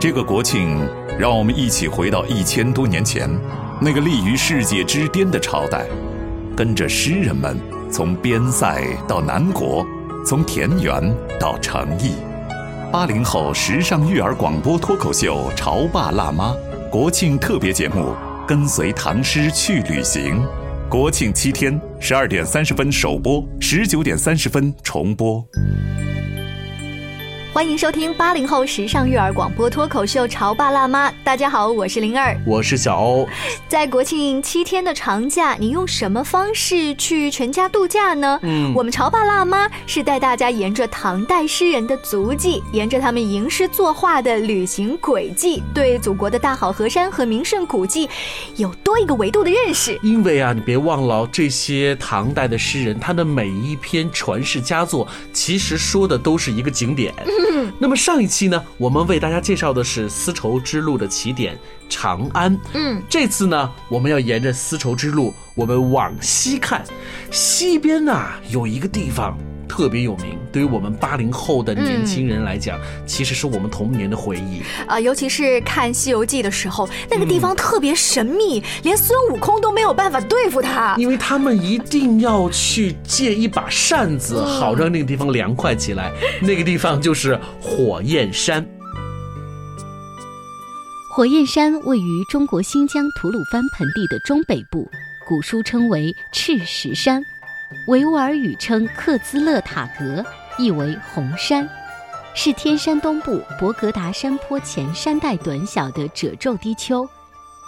这个国庆，让我们一起回到一千多年前，那个立于世界之巅的朝代，跟着诗人们从边塞到南国，从田园到城邑。八零后时尚育儿广播脱口秀《潮爸辣妈》国庆特别节目，跟随唐诗去旅行。国庆七天，十二点三十分首播，十九点三十分重播。欢迎收听八零后时尚育儿广播脱口秀《潮爸辣妈》。大家好，我是灵儿，我是小欧。在国庆七天的长假，你用什么方式去全家度假呢？嗯，我们潮爸辣妈是带大家沿着唐代诗人的足迹，沿着他们吟诗作画的旅行轨迹，对祖国的大好河山和名胜古迹有多一个维度的认识。因为啊，你别忘了这些唐代的诗人，他的每一篇传世佳作，其实说的都是一个景点。那么上一期呢，我们为大家介绍的是丝绸之路的起点长安。嗯，这次呢，我们要沿着丝绸之路，我们往西看，西边呢有一个地方。特别有名，对于我们八零后的年轻人来讲，其实是我们童年的回忆啊。尤其是看《西游记》的时候，那个地方特别神秘，连孙悟空都没有办法对付他，因为他们一定要去借一把扇子，好让那个地方凉快起来。那个地方就是火焰山。火焰山位于中国新疆吐鲁番盆地的中北部，古书称为赤石山。维吾尔语称克孜勒塔格，意为红山，是天山东部博格达山坡前山带短小的褶皱低丘，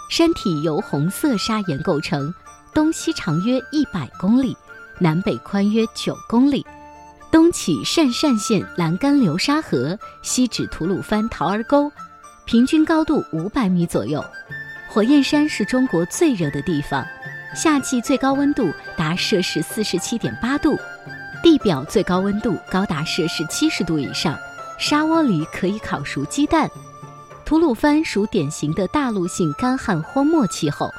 山体由红色砂岩构成，东西长约一百公里，南北宽约九公里，东起鄯善县栏杆流沙河，西至吐鲁番桃儿沟，平均高度五百米左右。火焰山是中国最热的地方。夏季最高温度达摄氏四十七点八度，地表最高温度高达摄氏七十度以上，沙窝里可以烤熟鸡蛋。吐鲁番属典型的大陆性干旱荒漠气候，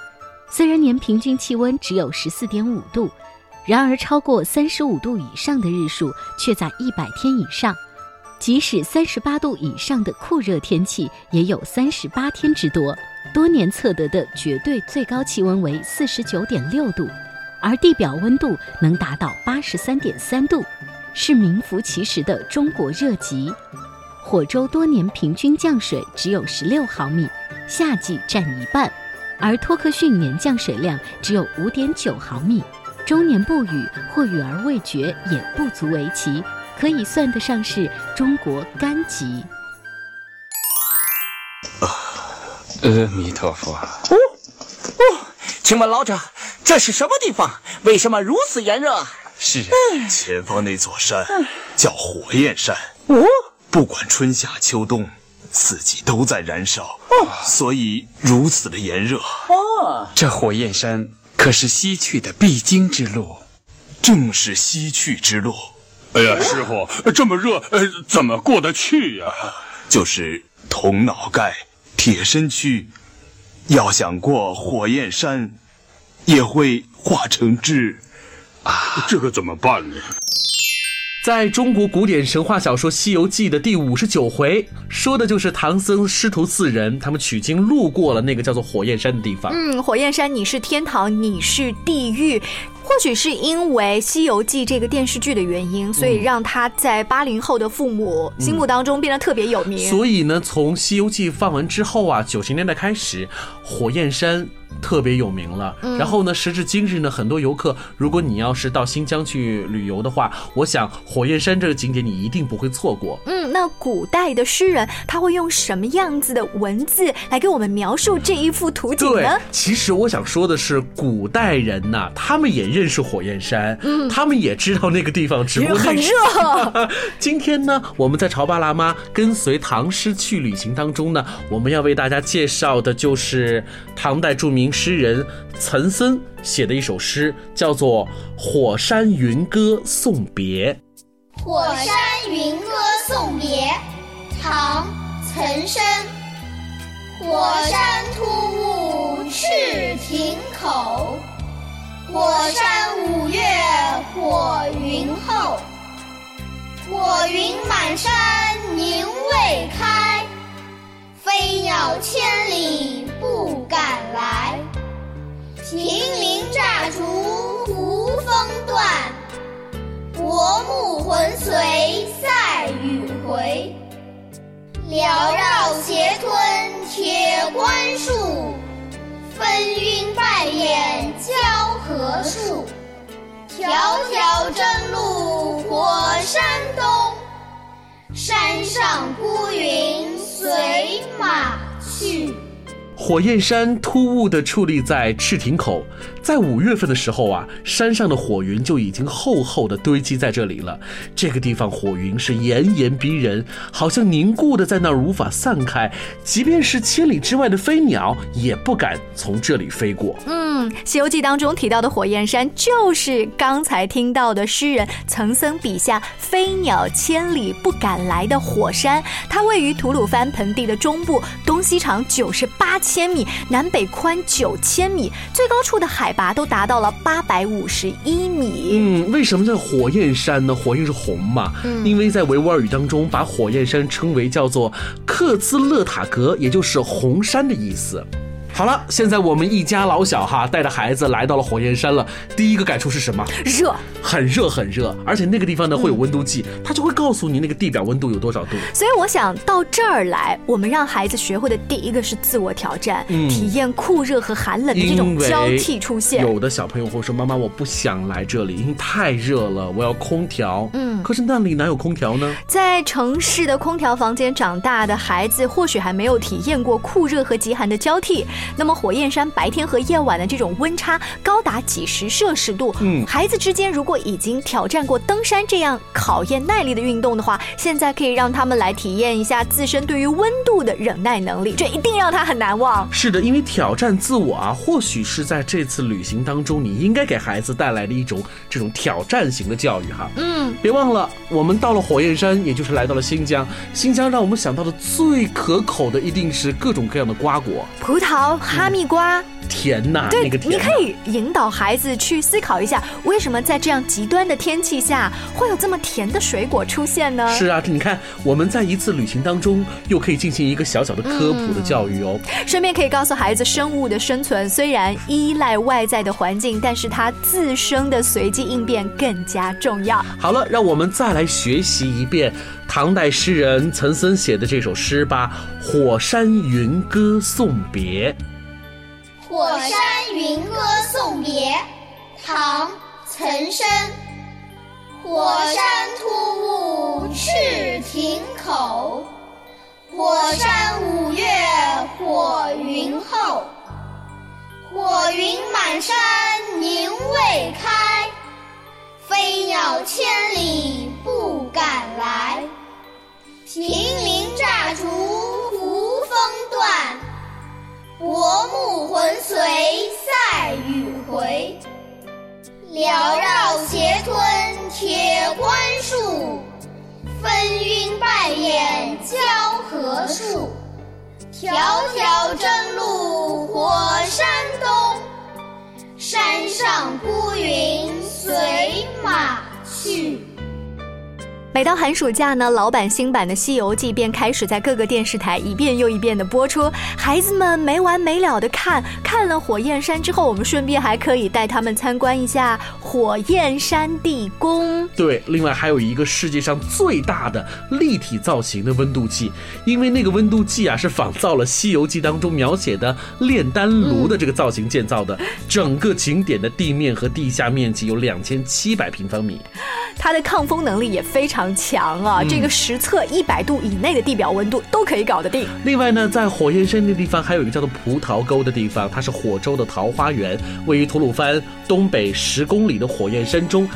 虽然年平均气温只有十四点五度，然而超过三十五度以上的日数却在一百天以上，即使三十八度以上的酷热天气也有三十八天之多。多年测得的绝对最高气温为四十九点六度，而地表温度能达到八十三点三度，是名副其实的中国热极。火州多年平均降水只有十六毫米，夏季占一半，而托克逊年降水量只有五点九毫米，终年不雨或雨而未绝也不足为奇，可以算得上是中国干极。阿弥陀佛。哦哦，请问老者，这是什么地方？为什么如此炎热？是前方那座山叫火焰山。哦，不管春夏秋冬，四季都在燃烧，哦所以如此的炎热。哦，这火焰山可是西去的必经之路，正是西去之路。哎呀，师傅，这么热，呃，怎么过得去呀？就是铜脑盖。铁身躯，要想过火焰山，也会化成汁，啊，这可怎么办呢？在中国古典神话小说《西游记》的第五十九回，说的就是唐僧师徒四人，他们取经路过了那个叫做火焰山的地方。嗯，火焰山，你是天堂，你是地狱。或许是因为《西游记》这个电视剧的原因，所以让他在八零后的父母心目当中变得特别有名。所以呢，从《西游记》放完之后啊，九十年代开始，火焰山。特别有名了，然后呢，时至今日呢，很多游客，如果你要是到新疆去旅游的话，我想火焰山这个景点你一定不会错过。嗯，那古代的诗人他会用什么样子的文字来给我们描述这一幅图景呢？其实我想说的是，古代人呐，他们也认识火焰山，嗯，他们也知道那个地方，只不过很热。今天呢，我们在潮爸辣妈跟随唐诗去旅行当中呢，我们要为大家介绍的就是唐代著名。名诗人岑参写的一首诗，叫做《火山云歌送别》。火山云歌送别，唐·岑参。火山突兀赤亭口，火山五月火云后。火云满山凝未开，飞鸟千里铁关树，纷纭败眼交河树。迢迢征路火山东，山上孤云随马去。火焰山突兀地矗立在赤亭口，在五月份的时候啊，山上的火云就已经厚厚的堆积在这里了。这个地方火云是炎炎逼人，好像凝固的在那儿无法散开，即便是千里之外的飞鸟也不敢从这里飞过。嗯，《西游记》当中提到的火焰山，就是刚才听到的诗人岑参笔下“飞鸟千里不敢来”的火山。它位于吐鲁番盆地的中部，东西长九十八。千米，南北宽九千米，最高处的海拔都达到了八百五十一米。嗯，为什么叫火焰山呢？火焰是红嘛？嗯，因为在维吾尔语当中，把火焰山称为叫做克孜勒塔格，也就是红山的意思。好了，现在我们一家老小哈带着孩子来到了火焰山了。第一个感触是什么？热，很热很热，而且那个地方呢会有温度计，它就会告诉你那个地表温度有多少度。所以我想到这儿来，我们让孩子学会的第一个是自我挑战，体验酷热和寒冷的这种交替出现。有的小朋友会说：“妈妈，我不想来这里，因为太热了，我要空调。”嗯，可是那里哪有空调呢？在城市的空调房间长大的孩子，或许还没有体验过酷热和极寒的交替。那么火焰山白天和夜晚的这种温差高达几十摄氏度，嗯，孩子之间如果已经挑战过登山这样考验耐力的运动的话，现在可以让他们来体验一下自身对于温度的忍耐能力，这一定让他很难忘。是的，因为挑战自我啊，或许是在这次旅行当中，你应该给孩子带来的一种这种挑战型的教育哈。嗯，别忘了，我们到了火焰山，也就是来到了新疆，新疆让我们想到的最可口的一定是各种各样的瓜果，葡萄。哈密瓜。甜呐，对，你可以引导孩子去思考一下，为什么在这样极端的天气下会有这么甜的水果出现呢？是啊，你看我们在一次旅行当中又可以进行一个小小的科普的教育哦，顺便可以告诉孩子，生物的生存虽然依赖外在的环境，但是它自身的随机应变更加重要。好了，让我们再来学习一遍唐代诗人岑参写的这首诗吧，《火山云歌送别》。火山云歌送别，唐·岑参。火山突兀赤亭口，火山五月火云后。火云满山凝未开，暮魂随赛羽回，缭绕斜吞铁关树，纷纭败眼交河树。迢迢征路火山东，山上孤云随马去。每到寒暑假呢，老版新版的《西游记》便开始在各个电视台一遍又一遍的播出，孩子们没完没了的看。看了火焰山之后，我们顺便还可以带他们参观一下火焰山地宫。对，另外还有一个世界上最大的立体造型的温度计，因为那个温度计啊是仿造了《西游记》当中描写的炼丹炉的这个造型建造的。整个景点的地面和地下面积有两千七百平方米，它的抗风能力也非常。常强啊！这个实测一百度以内的地表温度都可以搞得定。另外呢，在火焰山那地方还有一个叫做葡萄沟的地方，它是火州的桃花源，位于吐鲁番东北十公里的火焰山中。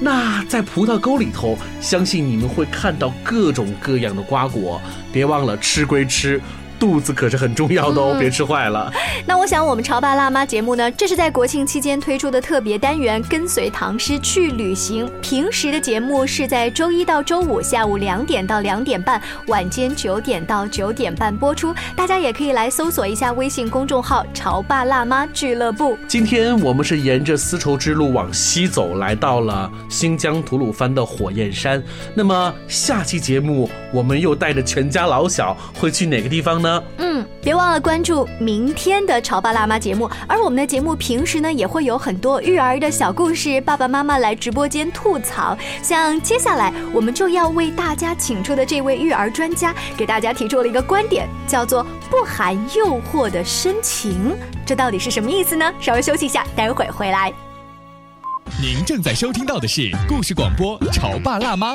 那在葡萄沟里头，相信你们会看到各种各样的瓜果。别忘了吃归吃。肚子可是很重要的哦，别吃坏了。那我想，我们潮爸辣妈节目呢，这是在国庆期间推出的特别单元，跟随唐诗去旅行。平时的节目是在周一到周五下午两点到两点半，晚间九点到九点半播出。大家也可以来搜索一下微信公众号“潮爸辣妈俱乐部”。今天我们是沿着丝绸之路往西走，来到了新疆吐鲁番的火焰山。那么下期节目，我们又带着全家老小会去哪个地方呢？嗯，别忘了关注明天的潮爸辣妈节目。而我们的节目平时呢，也会有很多育儿的小故事，爸爸妈妈来直播间吐槽。像接下来我们就要为大家请出的这位育儿专家，给大家提出了一个观点，叫做“不含诱惑的深情”。这到底是什么意思呢？稍微休息一下，待会儿回来。您正在收听到的是故事广播《潮爸辣妈》。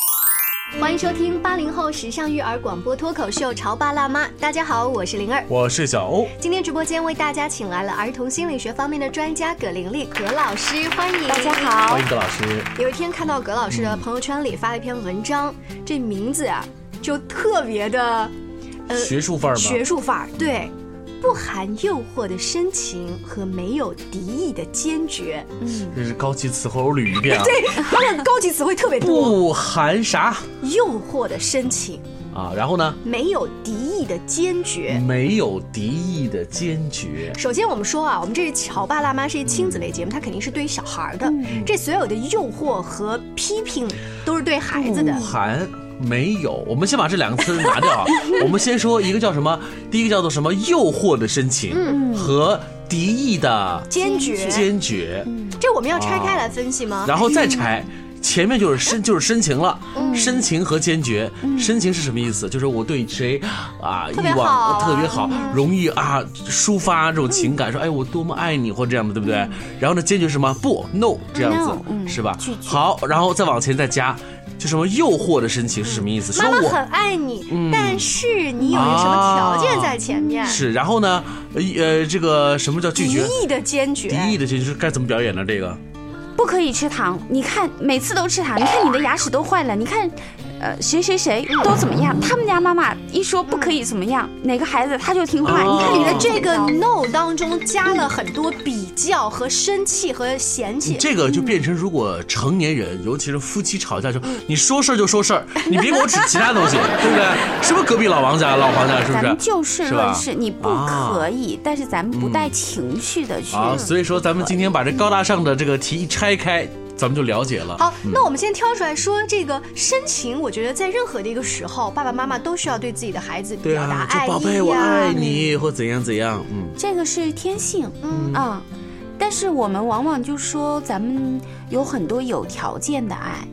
欢迎收听八零后时尚育儿广播脱口秀《潮爸辣妈》。大家好，我是灵儿，我是小欧。今天直播间为大家请来了儿童心理学方面的专家葛玲丽葛老师，欢迎大家好，欢迎葛老师。有一天看到葛老师的朋友圈里发了一篇文章，这名字啊就特别的，呃，学术范儿吗？学术范儿，对。不含诱惑的深情和没有敌意的坚决，嗯，这是高级词汇，我捋一遍啊。对，他的高级词汇特别多。不含啥？诱惑的深情啊，然后呢？没有敌意的坚决，没有敌意的坚决。首先，我们说啊，我们这是乔爸辣妈是一亲子类节目，它肯定是对于小孩的。这所有的诱惑和批评都是对孩子的。不含。没有，我们先把这两个词拿掉啊。我们先说一个叫什么？第一个叫做什么？诱惑的深情和敌意的坚决。坚决，这我们要拆开来分析吗？然后再拆，前面就是深，就是深情了。深情和坚决，深情是什么意思？就是我对谁啊，欲望特别好，容易啊抒发这种情感，说哎我多么爱你或这样的，对不对？然后呢，坚决什么？不，no 这样子，是吧？好，然后再往前再加。就什么诱惑的深情是什么意思？妈妈很爱你，但是你有一个什么条件在前面？是，然后呢？呃，这个什么叫拒绝？敌意的坚决。敌意的坚决是该怎么表演呢？这个不可以吃糖。你看，每次都吃糖，你看你的牙齿都坏了。你看。呃，谁谁谁都怎么样？他们家妈妈一说不可以怎么样，哪个孩子他就听话。你看你的这个 no 当中加了很多比较和生气和嫌弃。这个就变成如果成年人，尤其是夫妻吵架，就你说事儿就说事儿，你别给我指其他东西，对不对？是不是隔壁老王家、老黄家？是不是？咱们就事论事，你不可以，但是咱们不带情绪的去。啊，所以说咱们今天把这高大上的这个题一拆开。咱们就了解了。好，那我们先挑出来说这个深情。我觉得在任何的一个时候，爸爸妈妈都需要对自己的孩子表达爱意宝贝，我爱你，或怎样怎样。嗯，这个是天性。嗯啊，但是我们往往就说咱们有很多有条件的爱。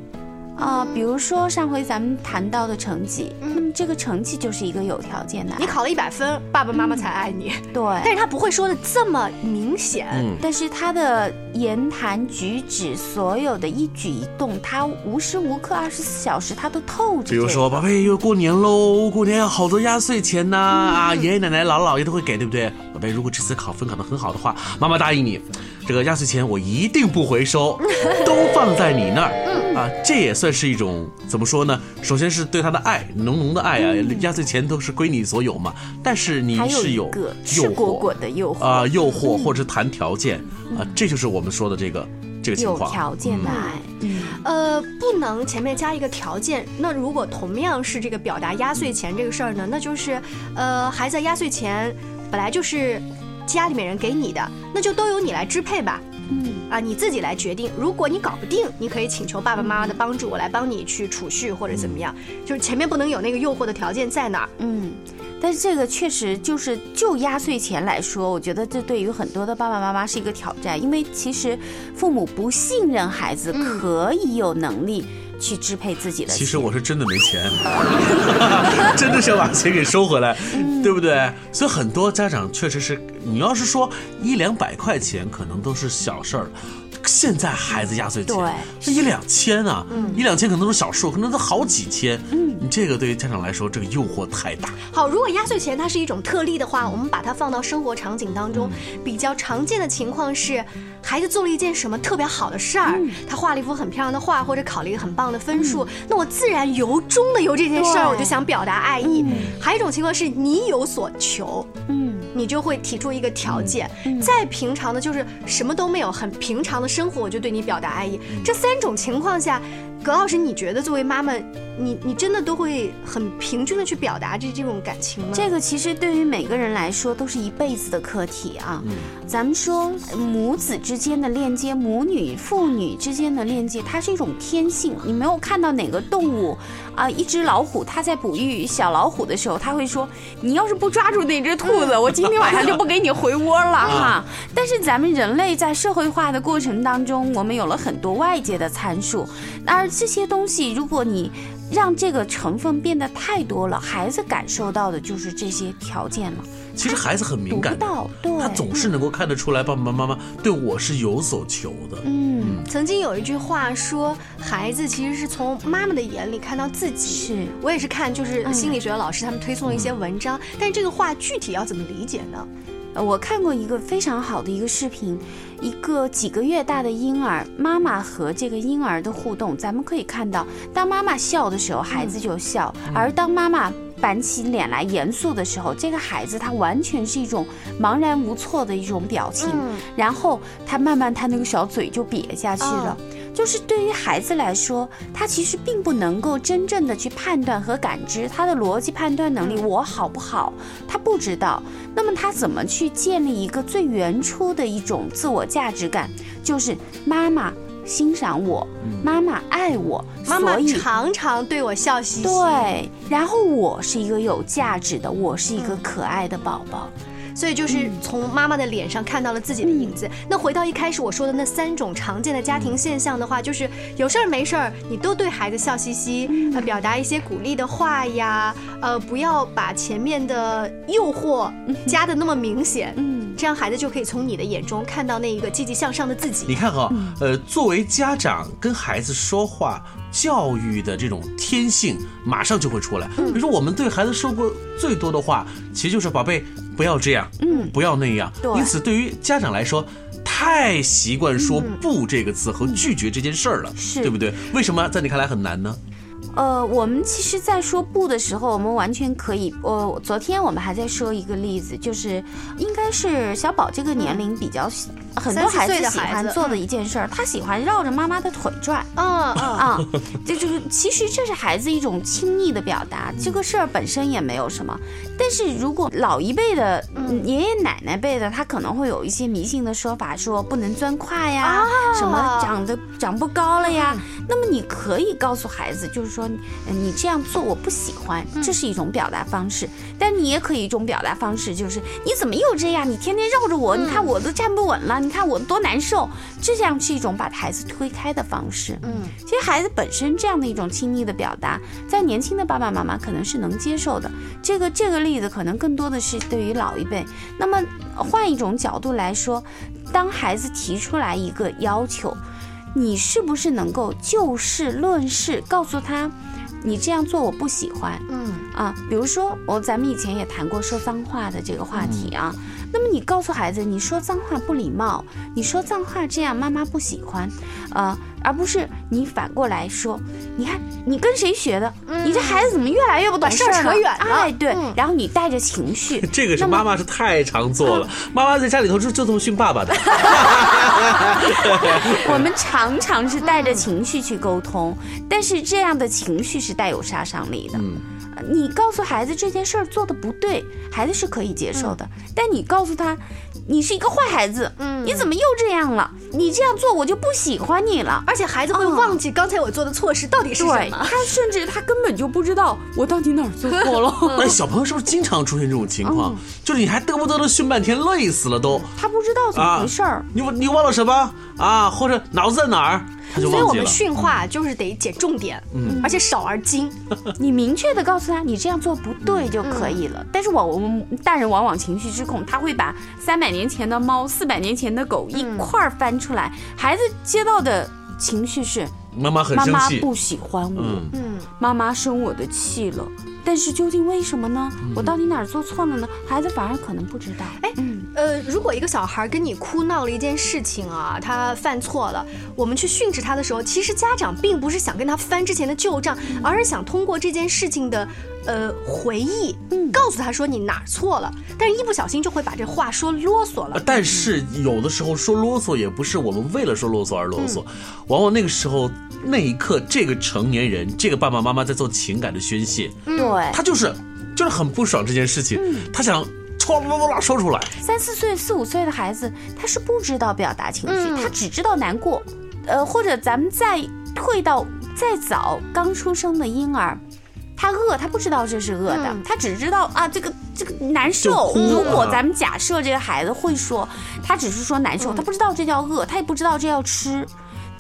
啊、比如说上回咱们谈到的成绩，那么这个成绩就是一个有条件的。你考了一百分，爸爸妈妈才爱你。对，但是他不会说的这么明显。嗯但是他的言谈举止，所有的一举一动，他无时无刻二十四小时他都透着、比如说，宝贝，又过年喽，过年要好多压岁钱呐、啊，爷爷奶奶、姥姥姥爷都会给，对不对？宝贝，如果这次考分考得很好的话，妈妈答应你，这个压岁钱我一定不回收，都放在你那儿。啊，这也算是一种怎么说呢？首先是对他的爱，浓浓的爱啊，压岁钱都是归你所有嘛。但是你是有个诱惑果的诱惑啊，诱惑或者谈条件啊，这就是我们说的这个这个情有况。条件的爱。嗯，呃，不能前面加一个条件。那如果同样是这个表达压岁钱这个事儿呢，那就是，呃，孩子压岁钱本来就是家里面人给你的，那就都由你来支配吧。嗯啊，你自己来决定。如果你搞不定，你可以请求爸爸妈妈的帮助，我来帮你去储蓄或者怎么样。就是前面不能有那个诱惑的条件在那儿。嗯，但是这个确实就是就压岁钱来说，我觉得这对于很多的爸爸妈妈是一个挑战，因为其实父母不信任孩子可以有能力去支配自己的。其实我是真的没钱，真的是要把钱给收回来，对不对？所以很多家长确实是，你要是说一两百块钱，可能都是小事儿。现在孩子压岁钱对。是一两千啊，一两千可能都是小数，可能都好几千。嗯，你这个对于家长来说，这个诱惑太大。好，如果压岁钱它是一种特例的话，我们把它放到生活场景当中，比较常见的情况是，孩子做了一件什么特别好的事儿，他画了一幅很漂亮的画，或者考了一个很棒的分数，那我自然由衷的由这件事儿，我就想表达爱意。还有一种情况是你有所求，嗯，你就会提出一个条件。再平常的就是什么都没有，很平常的生活，我就对你表达爱意。这三种情况下，葛老师，你觉得作为妈妈，你你真的都会很平均的去表达这这种感情吗？这个其实对于每个人来说都是一辈子的课题啊。嗯咱们说母子之间的链接，母女、父女之间的链接，它是一种天性。你没有看到哪个动物啊，一只老虎，它在哺育小老虎的时候，它会说：“你要是不抓住那只兔子，我今天晚上就不给你回窝了哈。”但是咱们人类在社会化的过程当中，我们有了很多外界的参数，而这些东西，如果你让这个成分变得太多了，孩子感受到的就是这些条件了。其实孩子很敏感他总是能够看得出来，爸爸妈妈对我是有所求的。嗯，曾经有一句话说，孩子其实是从妈妈的眼里看到自己。是我也是看，就是心理学的老师他们推送了一些文章，但这个话具体要怎么理解呢？呃我看过一个非常好的一个视频，一个几个月大的婴儿，妈妈和这个婴儿的互动，咱们可以看到，当妈妈笑的时候，孩子就笑；而当妈妈板起脸来严肃的时候，这个孩子他完全是一种茫然无措的一种表情，嗯然后他慢慢他那个小嘴就瘪下去了。就是对于孩子来说，他其实并不能够真正的去判断和感知他的逻辑判断能力，我好不好，他不知道。那么他怎么去建立一个最原初的一种自我价值感？就是妈妈欣赏我，妈妈爱我，妈妈常常对我笑嘻嘻。对，然后我是一个有价值的，我是一个可爱的宝宝。所以就是从妈妈的脸上看到了自己的影子。那回到一开始我说的那三种常见的家庭现象的话，就是有事儿没事儿你都对孩子笑嘻嘻，呃，表达一些鼓励的话呀，呃，不要把前面的诱惑加的那么明显，嗯，这样孩子就可以从你的眼中看到那一个积极向上的自己。你看哈、呃，作为家长跟孩子说话教育的这种天性，马上就会出来。比如说，我们对孩子说过最多的话，其实就是“宝贝，不要这样，嗯不要那样”。对因此，对于家长来说，太习惯说“不”这个字和拒绝这件事儿了，是对不对？为什么在你看来很难呢？呃，我们其实，在说不的时候，我们完全可以。呃，昨天我们还在说一个例子，就是应该是小宝这个年龄比较喜，很多孩子喜欢做的一件事儿，他喜欢绕着妈妈的腿转。嗯嗯啊，这就是其实这是孩子一种亲昵的表达，这个事儿本身也没有什么。但是如果老一辈的、嗯爷爷奶奶辈的，他可能会有一些迷信的说法，说不能钻胯呀，什么长得长不高了呀。那么你可以告诉孩子，就是说呃你这样做我不喜欢，这是一种表达方式。但你也可以一种表达方式，就是你怎么又这样？你天天绕着我，你看我都站不稳了，你你看我多难受，这样是一种把孩子推开的方式。嗯，其实孩子本身这样的一种亲密的表达，在年轻的爸爸妈妈可能是能接受的。这个这个例子可能更多的是对于老一辈。那么换一种角度来说，当孩子提出来一个要求，你是不是能够就事论事，告诉他，你这样做我不喜欢。嗯啊，比如说我咱们以前也谈过说脏话的这个话题啊。那么你告诉孩子，你说脏话不礼貌，你说脏话这样妈妈不喜欢，呃，而不是你反过来说，你看你跟谁学的？你这孩子怎么越来越不懂事儿了扯远了哎，对嗯，然后你带着情绪。这个是妈妈是太常做了，妈妈在家里头就就这么训爸爸的。我们常常是带着情绪去沟通，但是这样的情绪是带有杀伤力的。你告诉孩子这件事儿做的不对，孩子是可以接受的。但你告诉他，你是一个坏孩子，嗯你怎么又这样了？你这样做我就不喜欢你了。而且孩子会忘记刚才我做的错事到底是什对么。他甚至他根本就不知道我到底哪儿做错了。哎，小朋友是不是经常出现这种情况？嗯就是你还嘚啵嘚的训半天，累死了都。他不知道怎么回事儿。你你忘了什么啊？或者脑子在哪儿？他就所以我们。训话就是得捡重点，嗯而且少而精。你明确的告诉他，你这样做不对就可以了。但是我我们大人往往情绪失控，他会把三百年前的猫、四百年前的狗一块儿翻出来，孩子接到的情绪是妈妈很妈生气。妈不喜欢我，嗯嗯，妈妈生我的气了。但是究竟为什么呢？我到底哪儿做错了呢？孩子反而可能不知道。哎，呃，如果一个小孩跟你哭闹了一件事情啊，他犯错了，我们去训斥他的时候，其实家长并不是想跟他翻之前的旧账，而是想通过这件事情的呃回忆，告诉他说你哪儿错了。但是一不小心就会把这话说啰嗦了。呃。但是有的时候说啰嗦也不是我们为了说啰嗦而啰嗦，嗯。往往那个时候那一刻，这个成年人，这个爸爸妈妈在做情感的宣泄，对，他就是就是很不爽这件事情，嗯。他想唰啦啦啦说出来。三四岁、四五岁的孩子，他是不知道表达情绪，嗯他只知道难过。呃，或者咱们再退到再早刚出生的婴儿，他饿，他不知道这是饿的，嗯他只知道啊这个这个难受。如果啊咱们假设这个孩子会说，他只是说难受，他不知道这叫饿，他也不知道这叫吃。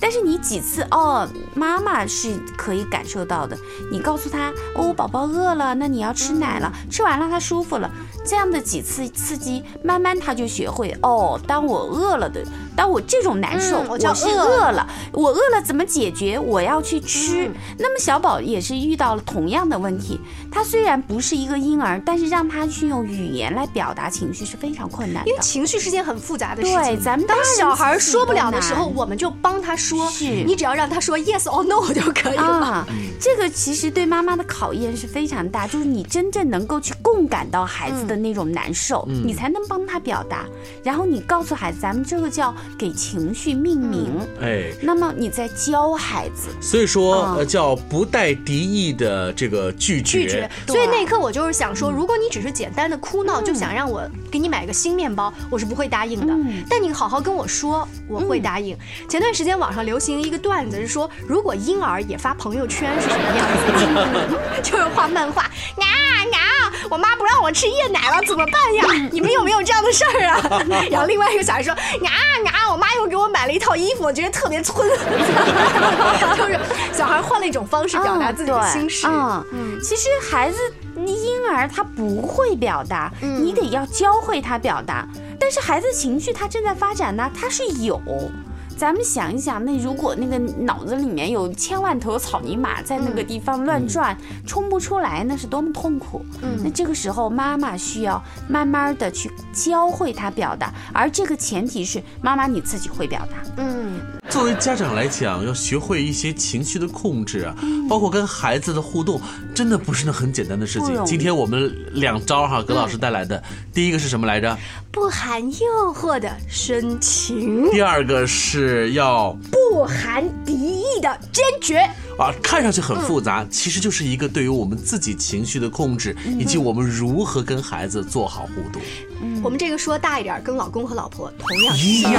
但是你几次哦，妈妈是可以感受到的。你告诉他哦，宝宝饿了，那你要吃奶了，吃完了他舒服了。这样的几次刺激，慢慢他就学会哦，当我饿了的，当我这种难受，嗯我叫是饿饿了，我饿了怎么解决？我要去吃。那么小宝也是遇到了同样的问题，他虽然不是一个婴儿，但是让他去用语言来表达情绪是非常困难的因为。情绪是件很复杂的事情。对咱们当小孩说不了的时候，我们就帮他说。是你只要让他说 yes or no 就可以了。啊，这个其实对妈妈的考验是非常大，就是你真正能够去共感到孩子的那种难受，嗯你才能帮他表达。然后你告诉孩子，咱们这个叫给情绪命名。哎，那么你在教孩子，所以说叫不带敌意的这个拒绝。拒绝，所以那一刻我就是想说，如果你只是简单的哭闹，就想让我给你买个新面包，我是不会答应的。嗯但你好好跟我说，我会答应。前段时间网上流行一个段子，是说如果婴儿也发朋友圈是什么样子？就是画漫画！我妈不让我吃夜奶了，怎么办呀？你们有没有这样的事儿啊？然后另外一个小孩说，啊啊！我妈又给我买了一套衣服，我觉得特别村，就是小孩换了一种方式表达自己的心事。嗯，嗯其实孩子婴儿他不会表达，嗯你得要教会他表达。但是孩子情绪他正在发展呢，他是有。咱们想一想，那如果那个脑子里面有千万头草泥马在那个地方乱转，冲不出来，那是多么痛苦。嗯那这个时候，妈妈需要慢慢的去教会他表达，而这个前提是妈妈你自己会表达。嗯，作为家长来讲，要学会一些情绪的控制啊，包括跟孩子的互动，真的不是那很简单的事情。今天我们两招哈，葛老师带来的，第一个是什么来着？不含诱惑的深情，第二个是要不含敌意的坚决。啊，看上去很复杂，其实就是一个对于我们自己情绪的控制，以及我们如何跟孩子做好互动。我们这个说大一点，跟老公和老婆同样一样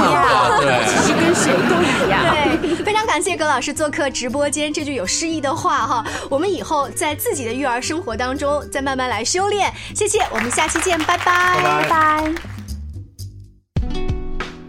对其实跟谁都一样。对，非常感谢葛老师做客直播间，这句有诗意的话哈，我们以后在自己的育儿生活当中再慢慢来修炼。谢谢，我们下期见，拜拜，拜拜拜。